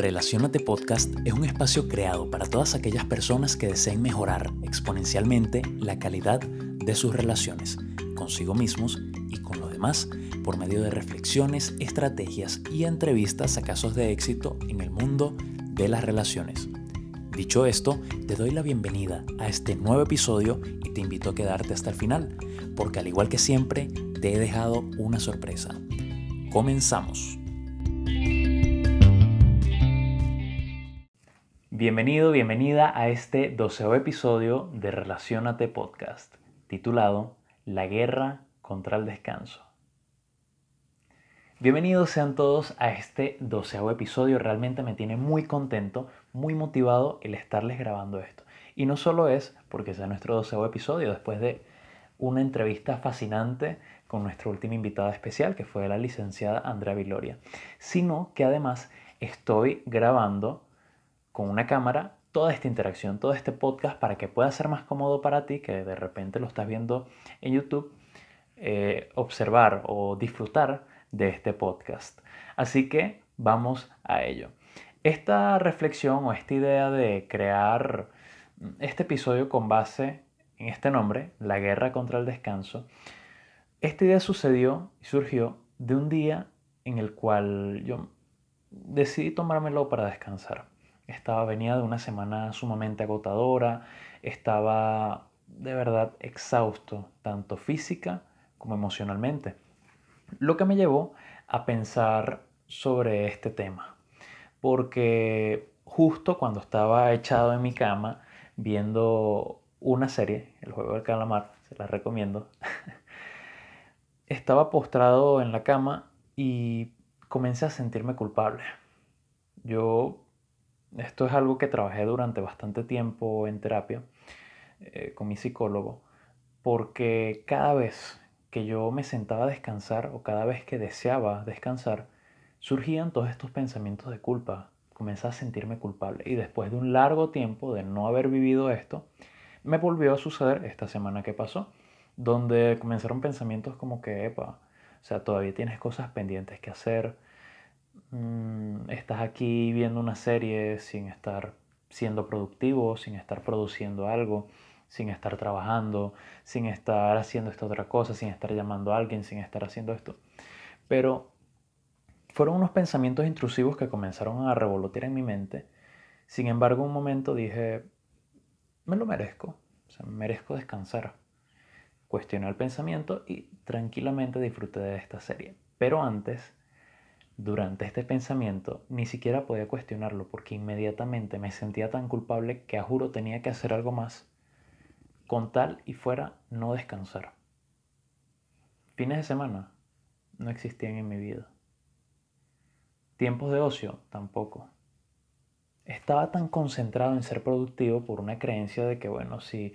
Relacionate Podcast es un espacio creado para todas aquellas personas que deseen mejorar exponencialmente la calidad de sus relaciones consigo mismos y con los demás por medio de reflexiones, estrategias y entrevistas a casos de éxito en el mundo de las relaciones. Dicho esto, te doy la bienvenida a este nuevo episodio y te invito a quedarte hasta el final, porque al igual que siempre, te he dejado una sorpresa. Comenzamos. Bienvenido, bienvenida a este doceavo episodio de Relacionate Podcast, titulado La guerra contra el descanso. Bienvenidos sean todos a este doceavo episodio. Realmente me tiene muy contento, muy motivado el estarles grabando esto. Y no solo es porque sea nuestro doceavo episodio, después de una entrevista fascinante con nuestra última invitada especial, que fue la licenciada Andrea Viloria, sino que además estoy grabando con una cámara toda esta interacción, todo este podcast para que pueda ser más cómodo para ti, que de repente lo estás viendo en YouTube, eh, observar o disfrutar de este podcast. Así que vamos a ello. Esta reflexión o esta idea de crear este episodio con base en este nombre, la guerra contra el descanso, esta idea sucedió y surgió de un día en el cual yo decidí tomármelo para descansar. Estaba, venía de una semana sumamente agotadora, estaba de verdad exhausto, tanto física como emocionalmente. Lo que me llevó a pensar sobre este tema, porque justo cuando estaba echado en mi cama viendo una serie, El juego del calamar, se la recomiendo, estaba postrado en la cama y comencé a sentirme culpable. Yo esto es algo que trabajé durante bastante tiempo en terapia eh, con mi psicólogo, porque cada vez que yo me sentaba a descansar o cada vez que deseaba descansar, surgían todos estos pensamientos de culpa. Comencé a sentirme culpable y después de un largo tiempo de no haber vivido esto, me volvió a suceder esta semana que pasó, donde comenzaron pensamientos como que, epa, o sea, todavía tienes cosas pendientes que hacer, Mm, estás aquí viendo una serie sin estar siendo productivo, sin estar produciendo algo, sin estar trabajando, sin estar haciendo esta otra cosa, sin estar llamando a alguien, sin estar haciendo esto. Pero fueron unos pensamientos intrusivos que comenzaron a revolotear en mi mente. Sin embargo, un momento dije, me lo merezco, o sea, merezco descansar. Cuestioné el pensamiento y tranquilamente disfruté de esta serie. Pero antes durante este pensamiento ni siquiera podía cuestionarlo porque inmediatamente me sentía tan culpable que a juro tenía que hacer algo más con tal y fuera no descansar. Fines de semana no existían en mi vida. Tiempos de ocio tampoco. Estaba tan concentrado en ser productivo por una creencia de que, bueno, sí,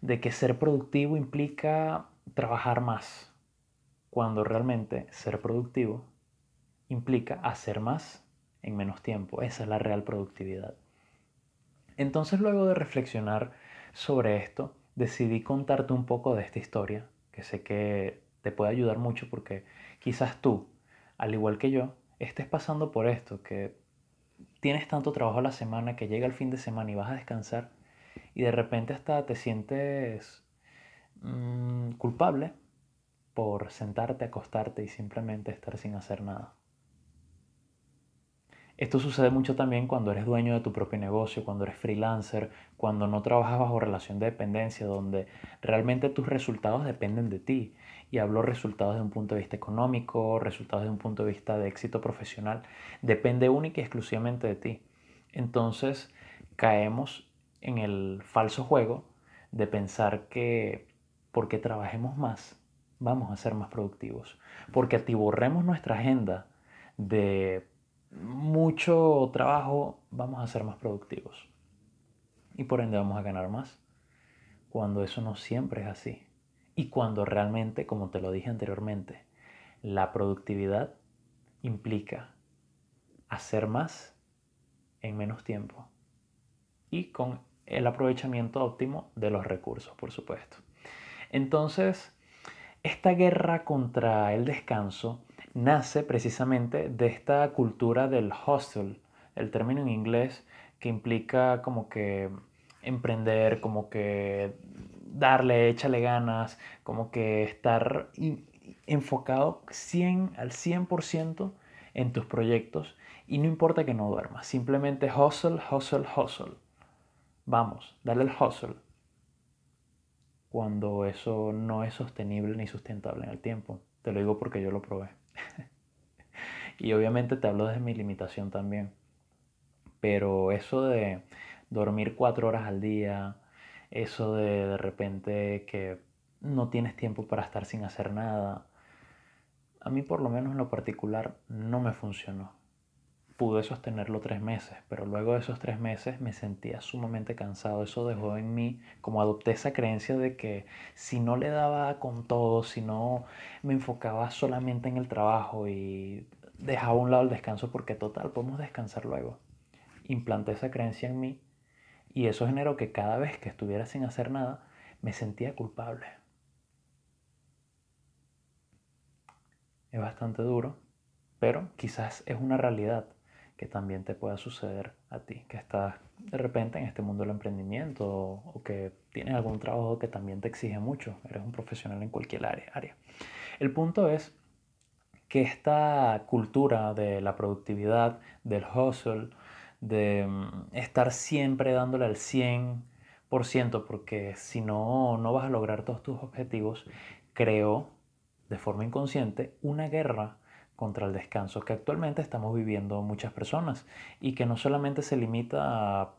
de que ser productivo implica trabajar más, cuando realmente ser productivo implica hacer más en menos tiempo. Esa es la real productividad. Entonces luego de reflexionar sobre esto, decidí contarte un poco de esta historia, que sé que te puede ayudar mucho porque quizás tú, al igual que yo, estés pasando por esto, que tienes tanto trabajo a la semana que llega el fin de semana y vas a descansar y de repente hasta te sientes mm, culpable por sentarte, acostarte y simplemente estar sin hacer nada. Esto sucede mucho también cuando eres dueño de tu propio negocio, cuando eres freelancer, cuando no trabajas bajo relación de dependencia, donde realmente tus resultados dependen de ti. Y hablo resultados de un punto de vista económico, resultados de un punto de vista de éxito profesional. Depende única y exclusivamente de ti. Entonces caemos en el falso juego de pensar que porque trabajemos más, vamos a ser más productivos. Porque atiborremos nuestra agenda de mucho trabajo, vamos a ser más productivos. Y por ende vamos a ganar más. Cuando eso no siempre es así. Y cuando realmente, como te lo dije anteriormente, la productividad implica hacer más en menos tiempo. Y con el aprovechamiento óptimo de los recursos, por supuesto. Entonces, esta guerra contra el descanso nace precisamente de esta cultura del hustle, el término en inglés que implica como que emprender, como que darle, échale ganas, como que estar enfocado 100, al 100% en tus proyectos y no importa que no duermas, simplemente hustle, hustle, hustle. Vamos, dale el hustle cuando eso no es sostenible ni sustentable en el tiempo. Te lo digo porque yo lo probé. y obviamente te hablo desde mi limitación también. Pero eso de dormir cuatro horas al día, eso de de repente que no tienes tiempo para estar sin hacer nada, a mí por lo menos en lo particular no me funcionó. Pude sostenerlo tres meses, pero luego de esos tres meses me sentía sumamente cansado. Eso dejó en mí, como adopté esa creencia de que si no le daba con todo, si no me enfocaba solamente en el trabajo y dejaba a un lado el descanso, porque total, podemos descansar luego. Implanté esa creencia en mí y eso generó que cada vez que estuviera sin hacer nada, me sentía culpable. Es bastante duro, pero quizás es una realidad que también te pueda suceder a ti, que estás de repente en este mundo del emprendimiento o, que tienes algún trabajo que también te exige mucho, eres un profesional en cualquier área. El punto es que esta cultura de la productividad, del hustle, de mm, estar siempre dándole al 100%, porque si no, no vas a lograr todos tus objetivos, creó de forma inconsciente una guerra contra el descanso que actualmente estamos viviendo muchas personas. Y que no solamente se limita a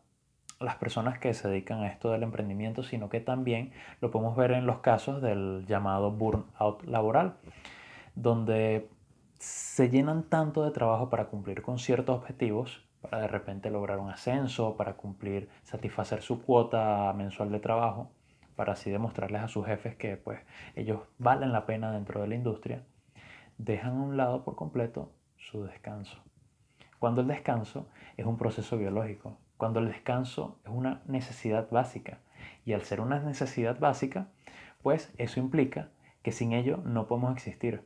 las personas que se dedican a esto del emprendimiento, sino que también lo podemos ver en los casos del llamado burnout laboral, donde se llenan tanto de trabajo para cumplir con ciertos objetivos para de repente lograr un ascenso, para cumplir, satisfacer su cuota mensual de trabajo, para así demostrarles a sus jefes que pues ellos valen la pena dentro de la industria, dejan a un lado por completo su descanso. Cuando el descanso es un proceso biológico, cuando el descanso es una necesidad básica, y al ser una necesidad básica, pues eso implica que sin ello no podemos existir.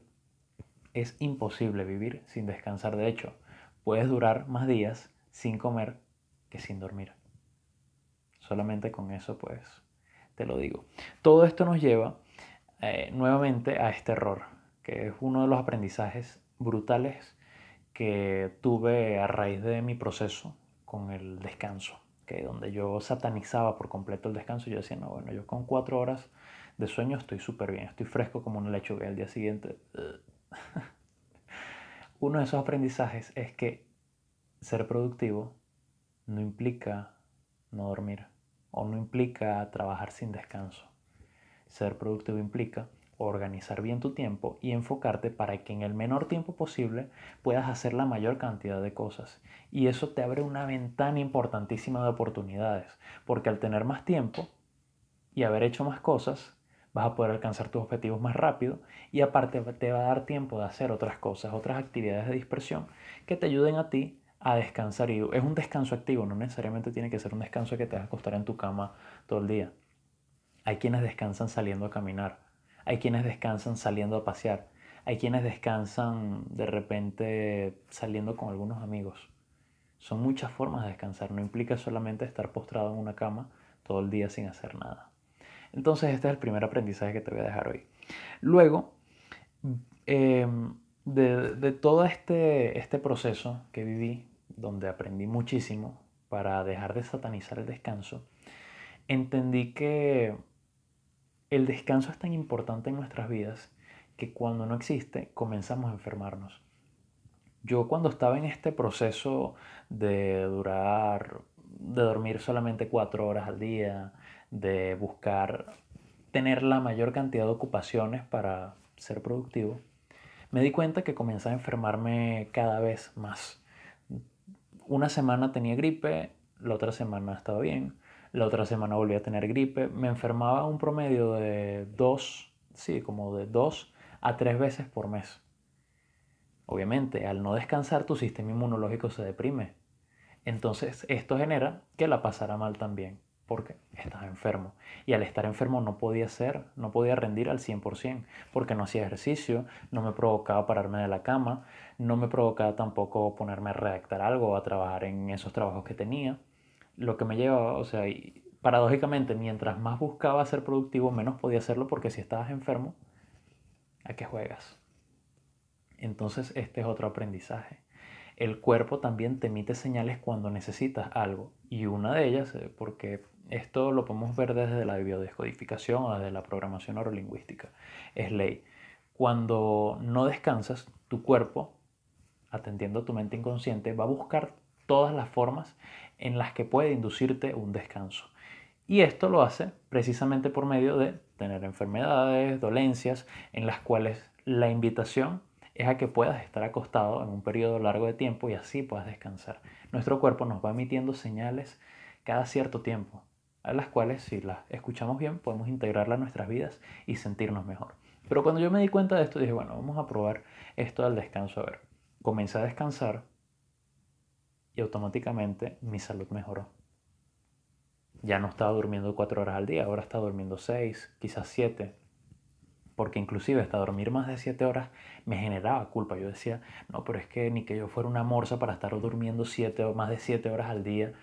Es imposible vivir sin descansar. De hecho, puedes durar más días sin comer que sin dormir. Solamente con eso, pues, te lo digo. Todo esto nos lleva eh, nuevamente a este error, que es uno de los aprendizajes brutales que tuve a raíz de mi proceso con el descanso, que donde yo satanizaba por completo el descanso, yo decía, no, bueno, yo con cuatro horas de sueño estoy súper bien, estoy fresco como una lechuga al día siguiente. uno de esos aprendizajes es que ser productivo no implica no dormir o no implica trabajar sin descanso. Ser productivo implica organizar bien tu tiempo y enfocarte para que en el menor tiempo posible puedas hacer la mayor cantidad de cosas. Y eso te abre una ventana importantísima de oportunidades, porque al tener más tiempo y haber hecho más cosas, vas a poder alcanzar tus objetivos más rápido y aparte te va a dar tiempo de hacer otras cosas, otras actividades de dispersión que te ayuden a ti a descansar. Y es un descanso activo, no necesariamente tiene que ser un descanso que te vas a acostar en tu cama todo el día. Hay quienes descansan saliendo a caminar, hay quienes descansan saliendo a pasear, hay quienes descansan de repente saliendo con algunos amigos. Son muchas formas de descansar, no implica solamente estar postrado en una cama todo el día sin hacer nada. Entonces este es el primer aprendizaje que te voy a dejar hoy. Luego, em, de, todo este, este proceso que viví, donde aprendí muchísimo para dejar de satanizar el descanso, entendí que el descanso es tan importante en nuestras vidas que cuando no existe comenzamos a enfermarnos. Yo cuando estaba en este proceso de durar, de dormir solamente cuatro horas al día, de buscar tener la mayor cantidad de ocupaciones para ser productivo, me di cuenta que comencé a enfermarme cada vez más. Una semana tenía gripe, la otra semana estaba bien, la otra semana volví a tener gripe, me enfermaba un promedio de dos, sí, como de dos a tres veces por mes. Obviamente, al no descansar tu sistema inmunológico se deprime. Entonces, esto genera que la pasara mal también. porque estaba enfermo. Y al estar enfermo no podía ser, no podía rendir al 100%, porque no hacía ejercicio, no me provocaba pararme de la cama, no me provocaba tampoco ponerme a redactar algo o a trabajar en esos trabajos que tenía. Lo que me llevaba, o sea, paradójicamente, mientras más buscaba ser productivo, menos podía hacerlo porque si estabas enfermo, ¿a qué juegas? Entonces este es otro aprendizaje. El cuerpo también te emite señales cuando necesitas algo y una de ellas, eh, porque esto lo podemos ver desde la biodescodificación o desde la programación neurolingüística, es ley. Cuando no descansas, tu cuerpo, atendiendo a tu mente inconsciente, va a buscar todas las formas en las que puede inducirte un descanso. Y esto lo hace precisamente por medio de tener enfermedades, dolencias, en las cuales la invitación es a que puedas estar acostado en un periodo largo de tiempo y así puedas descansar. Nuestro cuerpo nos va emitiendo señales cada cierto tiempo, a las cuales si las escuchamos bien podemos integrarlas a nuestras vidas y sentirnos mejor. Pero cuando yo me di cuenta de esto dije, bueno, vamos a probar esto del descanso. A ver, comencé a descansar y automáticamente mi salud mejoró ya no estaba durmiendo cuatro horas al día, ahora está durmiendo seis, quizás siete. Porque inclusive hasta dormir más de siete horas me generaba culpa. Yo decía, no, pero es que ni que yo fuera una morsa para estar durmiendo siete o más de siete horas al día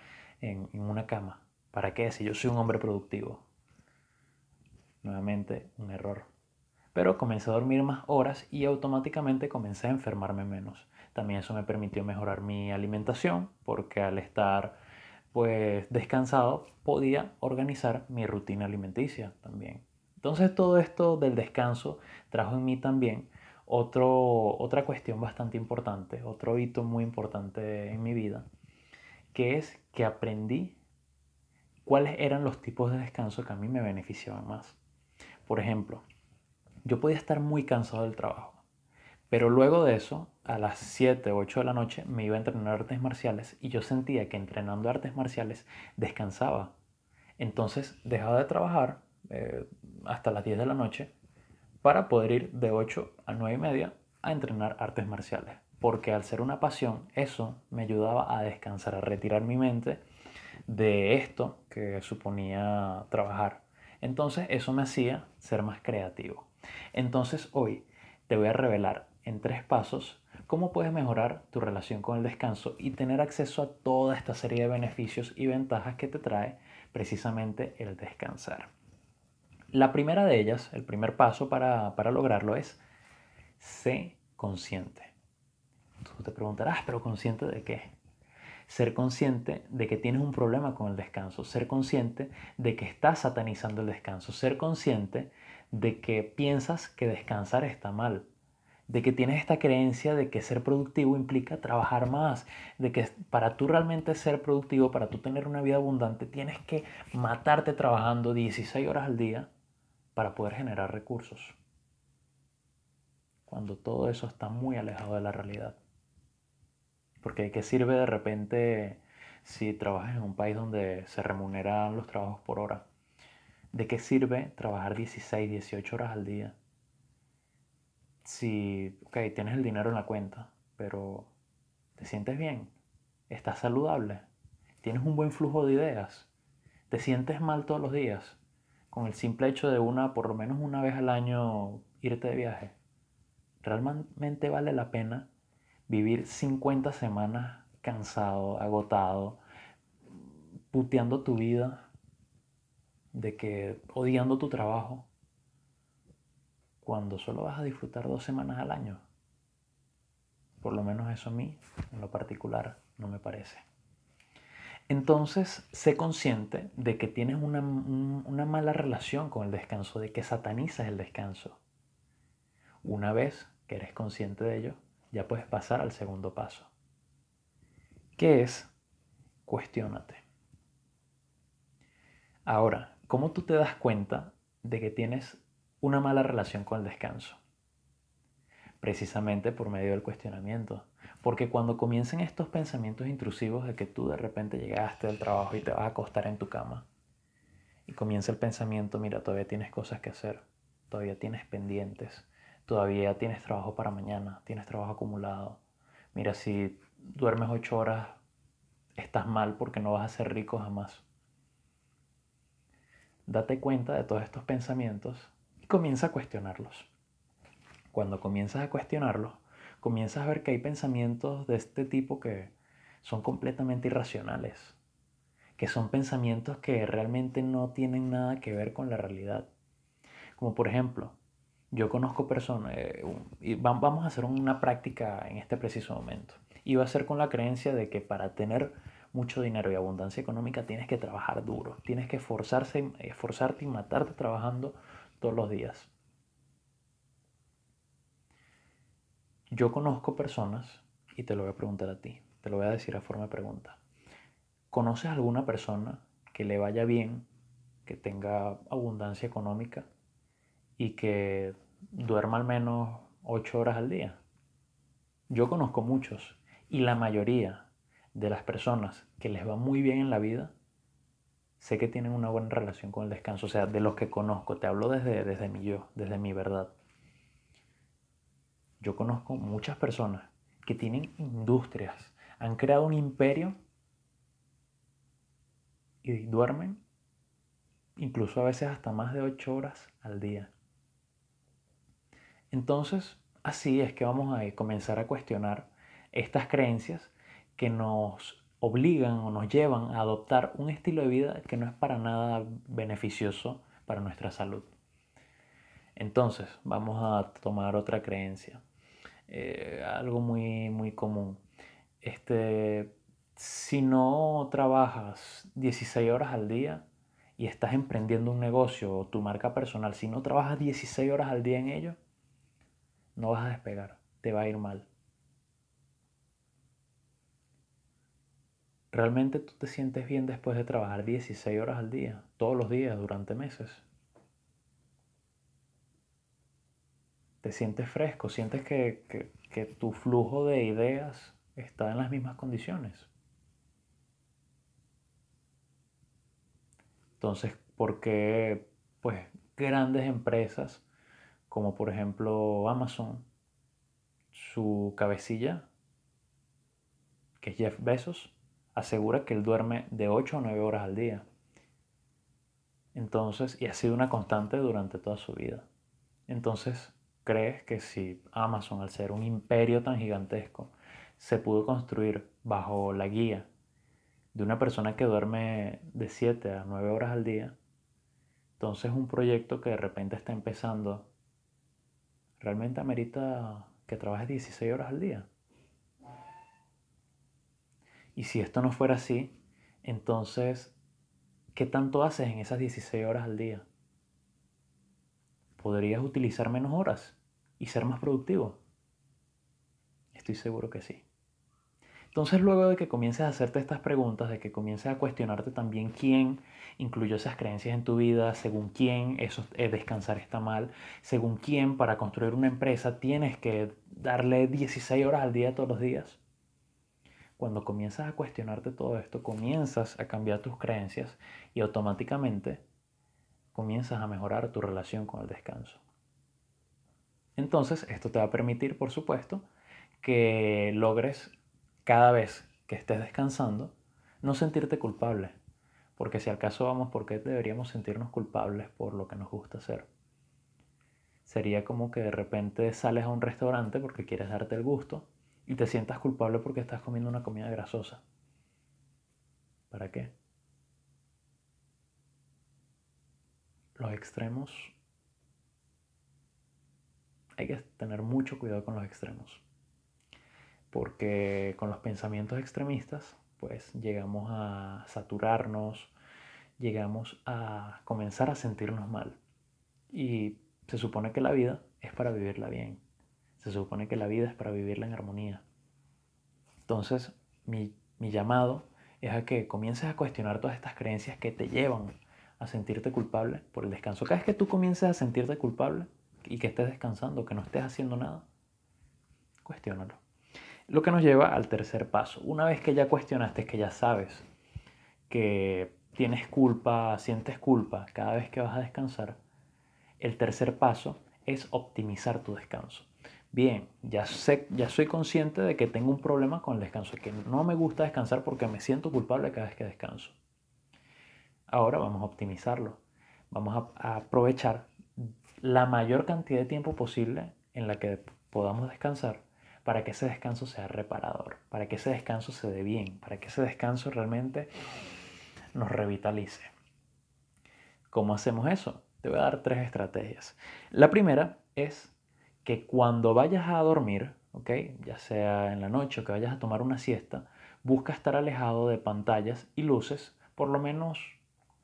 en, en una cama. ¿Para qué? Si yo soy un hombre productivo. Nuevamente, un error. Pero comencé a dormir más horas y automáticamente comencé a enfermarme menos. También eso me permitió mejorar mi alimentación porque al estar pues descansado podía organizar mi rutina alimenticia también. Entonces todo esto del descanso trajo en mí también otro, otra cuestión bastante importante, otro hito muy importante en mi vida, que es que aprendí cuáles eran los tipos de descanso que a mí me beneficiaban más. Por ejemplo, yo podía estar muy cansado del trabajo, pero luego de eso, a las 7 o 8 de la noche, me iba a entrenar artes marciales y yo sentía que entrenando artes marciales descansaba. Entonces dejaba de trabajar eh, hasta las 10 de la noche para poder ir de 8 a 9 y media a entrenar artes marciales. Porque al ser una pasión, eso me ayudaba a descansar, a retirar mi mente de esto que suponía trabajar. Entonces eso me hacía ser más creativo. Entonces hoy te voy a revelar en tres pasos cómo puedes mejorar tu relación con el descanso y tener acceso a toda esta serie de beneficios y ventajas que te trae precisamente el descansar. La primera de ellas, el primer paso para, lograrlo es sé consciente. Tú te preguntarás, pero consciente de qué? Ser consciente de que tienes un problema con el descanso, ser consciente de que estás satanizando el descanso, ser consciente de que piensas que descansar está mal, de que tienes esta creencia de que ser productivo implica trabajar más, de que para tú realmente ser productivo, para tú tener una vida abundante, tienes que matarte trabajando 16 horas al día para poder generar recursos. Cuando todo eso está muy alejado de la realidad. Porque ¿de qué sirve de repente si trabajas en un país donde se remuneran los trabajos por hora? ¿De qué sirve trabajar 16, 18 horas al día? Si, ok, tienes el dinero en la cuenta, pero te sientes bien, estás saludable, tienes un buen flujo de ideas, te sientes mal todos los días, con el simple hecho de una, por lo menos una vez al año, irte de viaje. ¿Realmente vale la pena vivir 50 semanas cansado, agotado, puteando tu vida, de que odiando tu trabajo? Cuando solo vas a disfrutar dos semanas al año. Por lo menos eso a mí, en lo particular, no me parece. Entonces, sé consciente de que tienes una, una, mala relación con el descanso, de que satanizas el descanso. Una vez que eres consciente de ello, ya puedes pasar al segundo paso, que es cuestiónate. Ahora, ¿cómo tú te das cuenta de que tienes una mala relación con el descanso. Precisamente por medio del cuestionamiento. Porque cuando comiencen estos pensamientos intrusivos de que tú de repente llegaste al trabajo y te vas a acostar en tu cama, y comienza el pensamiento, mira, todavía tienes cosas que hacer, todavía tienes pendientes, todavía tienes trabajo para mañana, tienes trabajo acumulado. Mira, si duermes ocho horas, estás mal porque no vas a ser rico jamás. date cuenta de todos estos pensamientos y comienza a cuestionarlos. Cuando comienzas a cuestionarlos, comienzas a ver que hay pensamientos de este tipo que son completamente irracionales, que son pensamientos que realmente no tienen nada que ver con la realidad. Como por ejemplo, yo conozco personas, eh, y vamos a hacer una práctica en este preciso momento, y va a ser con la creencia de que para tener mucho dinero y abundancia económica tienes que trabajar duro, tienes que esforzarse, esforzarte y matarte trabajando todos los días. Yo conozco personas, y te lo voy a preguntar a ti, te lo voy a decir a forma de pregunta. ¿Conoces alguna persona que le vaya bien, que tenga abundancia económica y que duerma al menos 8 horas al día? Yo conozco muchos y la mayoría de las personas que les va muy bien en la vida, sé que tienen una buena relación con el descanso. O sea, de los que conozco, te hablo desde, desde mi yo, desde mi verdad. Yo conozco muchas personas que tienen industrias, han creado un imperio y duermen incluso a veces hasta más de 8 horas al día. Entonces, así es que vamos a comenzar a cuestionar estas creencias que nos obligan o nos llevan a adoptar un estilo de vida que no es para nada beneficioso para nuestra salud. Entonces, vamos a tomar otra creencia, eh, algo muy, muy común. Este, si no trabajas 16 horas al día y estás emprendiendo un negocio o tu marca personal, si no trabajas 16 horas al día en ello, no vas a despegar, te va a ir mal. ¿Realmente tú te sientes bien después de trabajar 16 horas al día, todos los días, durante meses? ¿Te sientes fresco? ¿Sientes que, tu flujo de ideas está en las mismas condiciones? Entonces, ¿por qué pues, grandes empresas como por ejemplo Amazon, su cabecilla, que es Jeff Bezos, asegura que él duerme de 8 a 9 horas al día. Entonces, y ha sido una constante durante toda su vida. Entonces, ¿crees que si Amazon, al ser un imperio tan gigantesco, se pudo construir bajo la guía de una persona que duerme de 7 a 9 horas al día, entonces un proyecto que de repente está empezando, ¿realmente amerita que trabajes 16 horas al día? Y si esto no fuera así, entonces, ¿qué tanto haces en esas 16 horas al día? ¿Podrías utilizar menos horas y ser más productivo? Estoy seguro que sí. Entonces luego de que comiences a hacerte estas preguntas, de que comiences a cuestionarte también quién incluyó esas creencias en tu vida, según quién eso es descansar está mal, según quién para construir una empresa tienes que darle 16 horas al día todos los días, cuando comienzas a cuestionarte todo esto, comienzas a cambiar tus creencias y automáticamente comienzas a mejorar tu relación con el descanso. Entonces, esto te va a permitir, por supuesto, que logres cada vez que estés descansando no sentirte culpable. Porque si al caso vamos, ¿por qué deberíamos sentirnos culpables por lo que nos gusta hacer? Sería como que de repente sales a un restaurante porque quieres darte el gusto y te sientas culpable porque estás comiendo una comida grasosa. ¿Para qué? Los extremos. Hay que tener mucho cuidado con los extremos. Porque con los pensamientos extremistas, pues llegamos a saturarnos, llegamos a comenzar a sentirnos mal. Y se supone que la vida es para vivirla bien. Se supone que la vida es para vivirla en armonía. Entonces, mi, llamado es a que comiences a cuestionar todas estas creencias que te llevan a sentirte culpable por el descanso. Cada vez que tú comiences a sentirte culpable y que estés descansando, que no estés haciendo nada, cuestiónalo. Lo que nos lleva al tercer paso. Una vez que ya cuestionaste, que ya sabes que tienes culpa, sientes culpa cada vez que vas a descansar, el tercer paso es optimizar tu descanso bien, ya, sé, ya soy consciente de que tengo un problema con el descanso, que no me gusta descansar porque me siento culpable cada vez que descanso. Ahora vamos a optimizarlo. vamos a, aprovechar la mayor cantidad de tiempo posible en la que podamos descansar para que ese descanso sea reparador, para que ese descanso se dé bien, para que ese descanso realmente nos revitalice. ¿Cómo hacemos eso? Te voy a dar tres estrategias. La primera es que cuando vayas a dormir, ¿ok? ya sea en la noche o que vayas a tomar una siesta, busca estar alejado de pantallas y luces por lo menos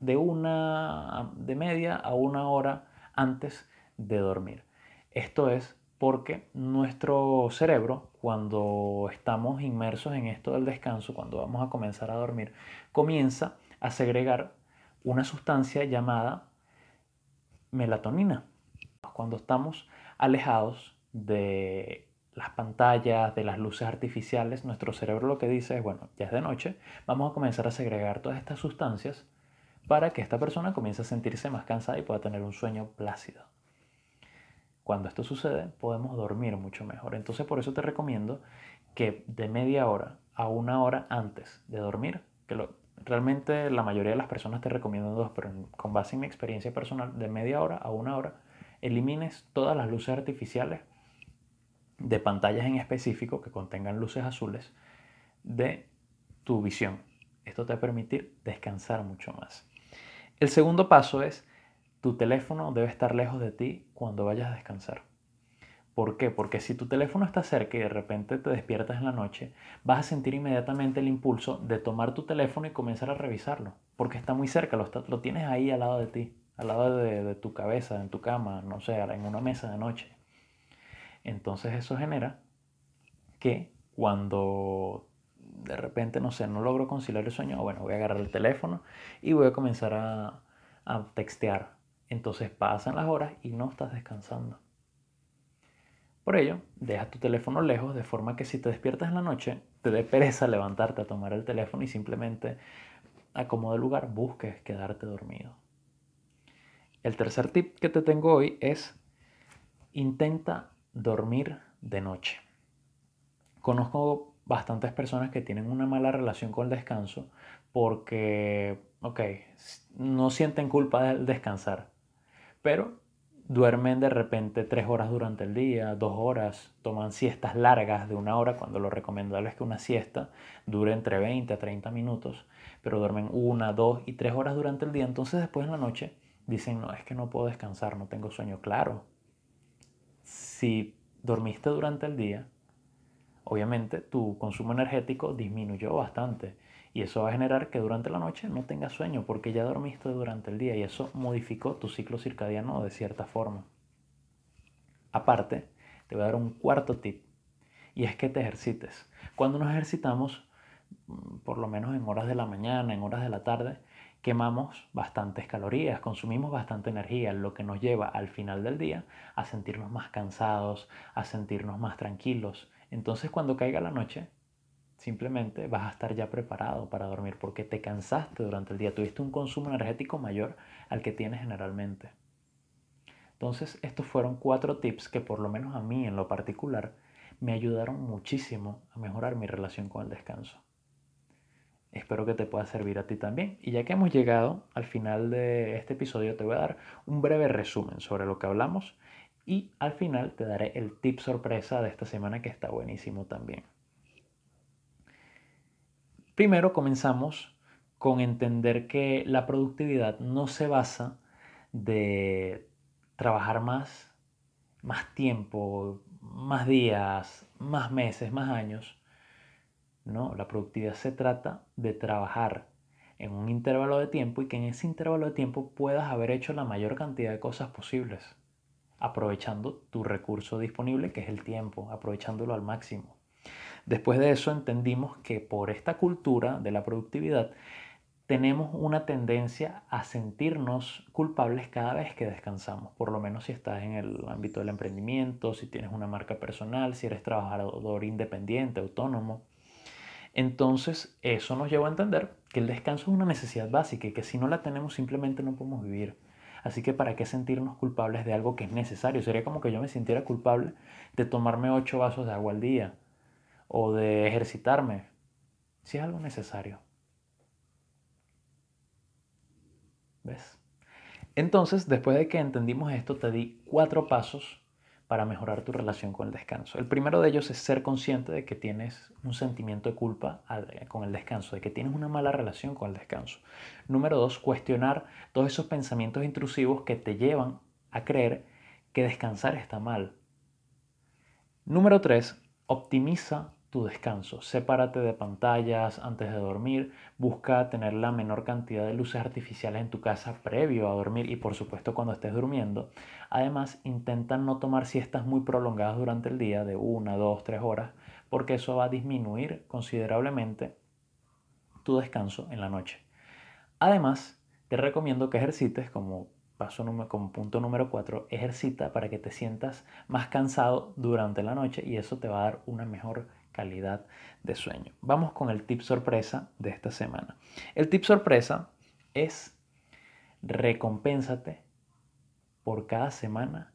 de una de media a una hora antes de dormir. Esto es porque nuestro cerebro, cuando estamos inmersos en esto del descanso, cuando vamos a comenzar a dormir, comienza a segregar una sustancia llamada melatonina. Cuando estamos alejados de las pantallas, de las luces artificiales, nuestro cerebro lo que dice es, bueno, ya es de noche, vamos a comenzar a segregar todas estas sustancias para que esta persona comience a sentirse más cansada y pueda tener un sueño plácido. Cuando esto sucede, podemos dormir mucho mejor. Entonces, por eso te recomiendo que de media hora a una hora antes de dormir, que realmente la mayoría de las personas te recomiendan dos, pero con base en mi experiencia personal, de media hora a una hora, elimines todas las luces artificiales de pantallas en específico que contengan luces azules de tu visión. Esto te va a permitir descansar mucho más. El segundo paso es, tu teléfono debe estar lejos de ti cuando vayas a descansar. ¿Por qué? Porque si tu teléfono está cerca y de repente te despiertas en la noche, vas a sentir inmediatamente el impulso de tomar tu teléfono y comenzar a revisarlo, porque está muy cerca, lo, lo tienes ahí al lado de ti, al lado de, tu cabeza, en tu cama, no sé, en una mesa de noche. Entonces eso genera que cuando de repente, no sé, no logro conciliar el sueño, bueno, voy a agarrar el teléfono y voy a comenzar a, a textear. Entonces pasan las horas y no estás descansando. Por ello, deja tu teléfono lejos de forma que si te despiertas en la noche, te dé pereza levantarte a tomar el teléfono y simplemente acomoda el lugar, busques quedarte dormido. El tercer tip que te tengo hoy es intenta dormir de noche. Conozco bastantes personas que tienen una mala relación con el descanso porque, ok, no sienten culpa del descansar, pero duermen de repente tres horas durante el día, dos horas, toman siestas largas de una hora, cuando lo recomendable es que una siesta dure entre 20 a 30 minutos, pero duermen una, dos y tres horas durante el día, entonces después en la noche dicen, no, es que no puedo descansar, no tengo sueño. Claro, si dormiste durante el día, obviamente tu consumo energético disminuyó bastante y eso va a generar que durante la noche no tengas sueño porque ya dormiste durante el día y eso modificó tu ciclo circadiano de cierta forma. Aparte, te voy a dar un cuarto tip y es que te ejercites. Cuando nos ejercitamos, mm, por lo menos en horas de la mañana, en horas de la tarde, quemamos bastantes calorías, consumimos bastante energía, lo que nos lleva al final del día a sentirnos más cansados, a sentirnos más tranquilos. Entonces cuando caiga la noche, simplemente vas a estar ya preparado para dormir porque te cansaste durante el día, tuviste un consumo energético mayor al que tienes generalmente. Entonces estos fueron cuatro tips que por lo menos a mí en lo particular me ayudaron muchísimo a mejorar mi relación con el descanso. Espero que te pueda servir a ti también. Y ya que hemos llegado al final de este episodio, te voy a dar un breve resumen sobre lo que hablamos y al final te daré el tip sorpresa de esta semana que está buenísimo también. Primero comenzamos con entender que la productividad no se basa de trabajar más, más tiempo, más días, más meses, más años, no, la productividad se trata de trabajar en un intervalo de tiempo y que en ese intervalo de tiempo puedas haber hecho la mayor cantidad de cosas posibles, aprovechando tu recurso disponible que es el tiempo, aprovechándolo al máximo. Después de eso entendimos que por esta cultura de la productividad tenemos una tendencia a sentirnos culpables cada vez que descansamos, por lo menos si estás en el ámbito del emprendimiento, si tienes una marca personal, si eres trabajador independiente, autónomo. Entonces, eso nos lleva a entender que el descanso es una necesidad básica y que si no la tenemos simplemente no podemos vivir. Así que ¿para qué sentirnos culpables de algo que es necesario? Sería como que yo me sintiera culpable de tomarme ocho vasos de agua al día o de ejercitarme, si es algo necesario. ¿Ves? Entonces, después de que entendimos esto, te di cuatro pasos para mejorar tu relación con el descanso. El primero de ellos es ser consciente de que tienes un sentimiento de culpa con el descanso, de que tienes una mala relación con el descanso. Número dos, cuestionar todos esos pensamientos intrusivos que te llevan a creer que descansar está mal. Número tres, optimiza tu descanso. Sepárate de pantallas antes de dormir. Busca tener la menor cantidad de luces artificiales en tu casa previo a dormir y por supuesto cuando estés durmiendo. Además, intenta no tomar siestas muy prolongadas durante el día de una, dos, tres horas porque eso va a disminuir considerablemente tu descanso en la noche. Además, te recomiendo que ejercites como paso como punto número 4, ejercita para que te sientas más cansado durante la noche y eso te va a dar una mejor calidad de sueño. Vamos con el tip sorpresa de esta semana. El tip sorpresa es recompénsate por cada semana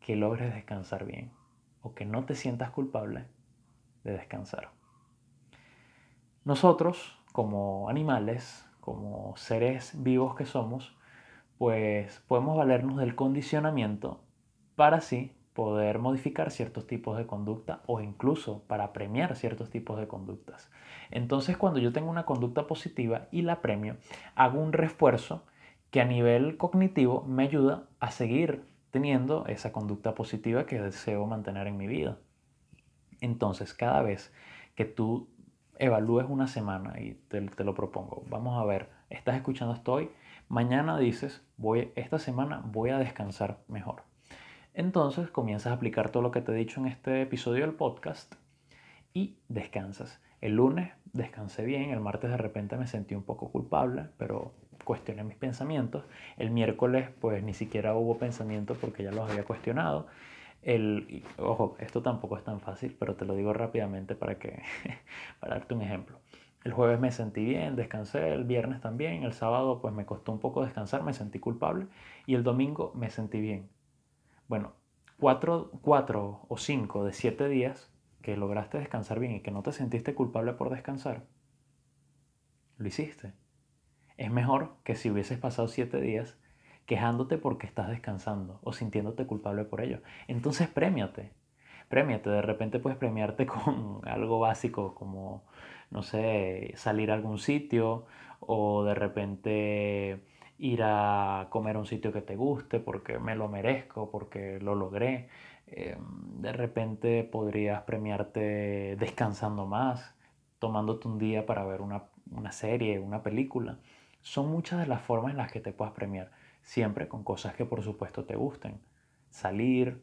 que logres descansar bien o que no te sientas culpable de descansar. Nosotros, como animales, como seres vivos que somos, pues podemos valernos del condicionamiento para así poder modificar ciertos tipos de conducta o incluso para premiar ciertos tipos de conductas. Entonces cuando yo tengo una conducta positiva y la premio, hago un refuerzo que a nivel cognitivo me ayuda a seguir teniendo esa conducta positiva que deseo mantener en mi vida. Entonces cada vez que tú evalúes una semana y te, lo propongo, vamos a ver, estás escuchando esto hoy, mañana dices, voy, esta semana voy a descansar mejor entonces comienzas a aplicar todo lo que te he dicho en este episodio del podcast y descansas. El lunes descansé bien, el martes de repente me sentí un poco culpable, pero cuestioné mis pensamientos. El miércoles pues ni siquiera hubo pensamientos porque ya los había cuestionado. El, ojo, esto tampoco es tan fácil, pero te lo digo rápidamente para, que, para darte un ejemplo. El jueves me sentí bien, descansé, el viernes también, el sábado pues me costó un poco descansar, me sentí culpable y el domingo me sentí bien. Bueno, cuatro, cuatro o cinco de siete días que lograste descansar bien y que no te sentiste culpable por descansar, lo hiciste. Es mejor que si hubieses pasado siete días quejándote porque estás descansando o sintiéndote culpable por ello. Entonces premiate. Premiate. De repente puedes premiarte con algo básico como, no sé, salir a algún sitio o de repente ir a comer a un sitio que te guste porque me lo merezco, porque lo logré. Eh, de repente podrías premiarte descansando más, tomándote un día para ver una, una serie, una película. Son muchas de las formas en las que te puedas premiar, siempre con cosas que por supuesto te gusten. Salir,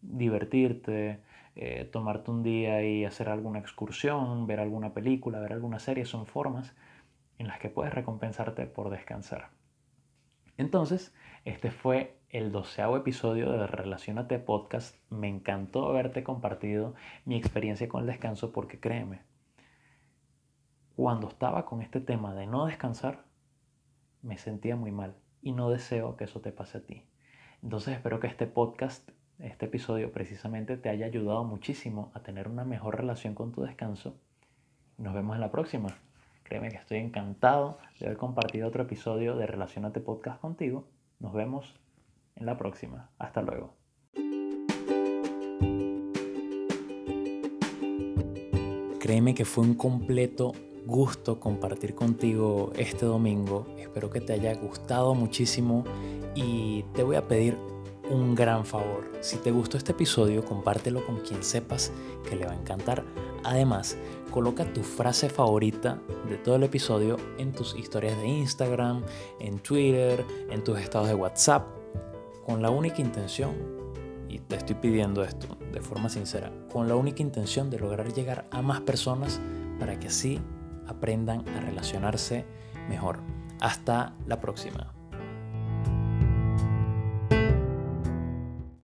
divertirte, eh, tomarte un día y hacer alguna excursión, ver alguna película, ver alguna serie, son formas en las que puedes recompensarte por descansar. Entonces, este fue el doceavo episodio de Relacionate Podcast. Me encantó haberte compartido mi experiencia con el descanso porque créeme, cuando estaba con este tema de no descansar, me sentía muy mal y no deseo que eso te pase a ti. Entonces espero que este podcast, este episodio precisamente te haya ayudado muchísimo a tener una mejor relación con tu descanso. Nos vemos en la próxima. Créeme que estoy encantado de haber compartido otro episodio de Relacionate Podcast contigo. Nos vemos en la próxima. Hasta luego. Créeme que fue un completo gusto compartir contigo este domingo. Espero que te haya gustado muchísimo y te voy a pedir un gran favor. Si te gustó este episodio, compártelo con quien sepas que le va a encantar. Además, coloca tu frase favorita de todo el episodio en tus historias de Instagram, en Twitter, en tus estados de WhatsApp, con la única intención, y te estoy pidiendo esto de forma sincera, con la única intención de lograr llegar a más personas para que así aprendan a relacionarse mejor. Hasta la próxima.